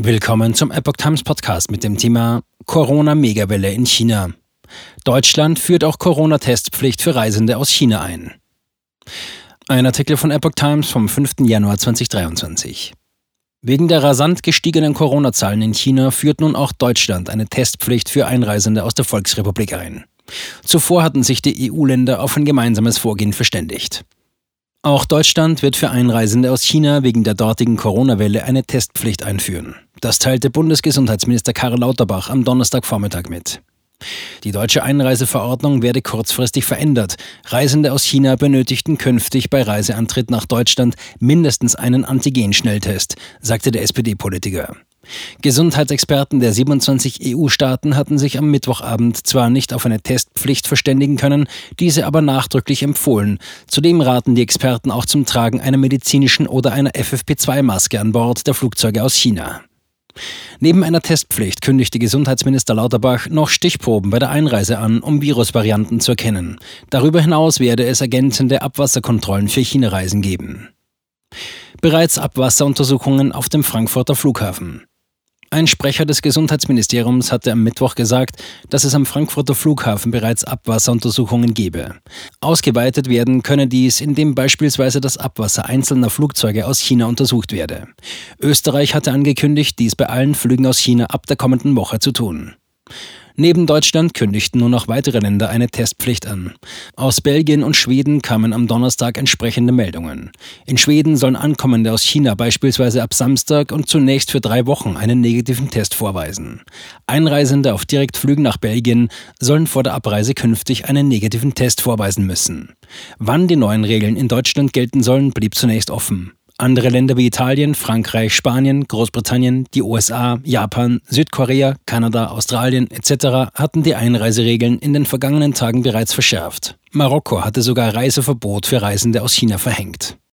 Willkommen zum Epoch Times Podcast mit dem Thema Corona-Megawelle in China. Deutschland führt auch Corona-Testpflicht für Reisende aus China ein. Ein Artikel von Epoch Times vom 5. Januar 2023. Wegen der rasant gestiegenen Corona-Zahlen in China führt nun auch Deutschland eine Testpflicht für Einreisende aus der Volksrepublik ein. Zuvor hatten sich die EU-Länder auf ein gemeinsames Vorgehen verständigt. Auch Deutschland wird für Einreisende aus China wegen der dortigen Corona-Welle eine Testpflicht einführen. Das teilte Bundesgesundheitsminister Karl Lauterbach am Donnerstagvormittag mit. Die deutsche Einreiseverordnung werde kurzfristig verändert. Reisende aus China benötigten künftig bei Reiseantritt nach Deutschland mindestens einen Antigen-Schnelltest, sagte der SPD-Politiker. Gesundheitsexperten der 27 EU-Staaten hatten sich am Mittwochabend zwar nicht auf eine Testpflicht verständigen können, diese aber nachdrücklich empfohlen. Zudem raten die Experten auch zum Tragen einer medizinischen oder einer FFP2-Maske an Bord der Flugzeuge aus China. Neben einer Testpflicht kündigte Gesundheitsminister Lauterbach noch Stichproben bei der Einreise an, um Virusvarianten zu erkennen. Darüber hinaus werde es ergänzende Abwasserkontrollen für China-Reisen geben. Bereits Abwasseruntersuchungen auf dem Frankfurter Flughafen. Ein Sprecher des Gesundheitsministeriums hatte am Mittwoch gesagt, dass es am Frankfurter Flughafen bereits Abwasseruntersuchungen gebe. Ausgeweitet werden könne dies, indem beispielsweise das Abwasser einzelner Flugzeuge aus China untersucht werde. Österreich hatte angekündigt, dies bei allen Flügen aus China ab der kommenden Woche zu tun. Neben Deutschland kündigten nun noch weitere Länder eine Testpflicht an. Aus Belgien und Schweden kamen am Donnerstag entsprechende Meldungen. In Schweden sollen Ankommende aus China beispielsweise ab Samstag und zunächst für drei Wochen einen negativen Test vorweisen. Einreisende auf Direktflügen nach Belgien sollen vor der Abreise künftig einen negativen Test vorweisen müssen. Wann die neuen Regeln in Deutschland gelten sollen, blieb zunächst offen. Andere Länder wie Italien, Frankreich, Spanien, Großbritannien, die USA, Japan, Südkorea, Kanada, Australien etc. hatten die Einreiseregeln in den vergangenen Tagen bereits verschärft. Marokko hatte sogar Reiseverbot für Reisende aus China verhängt.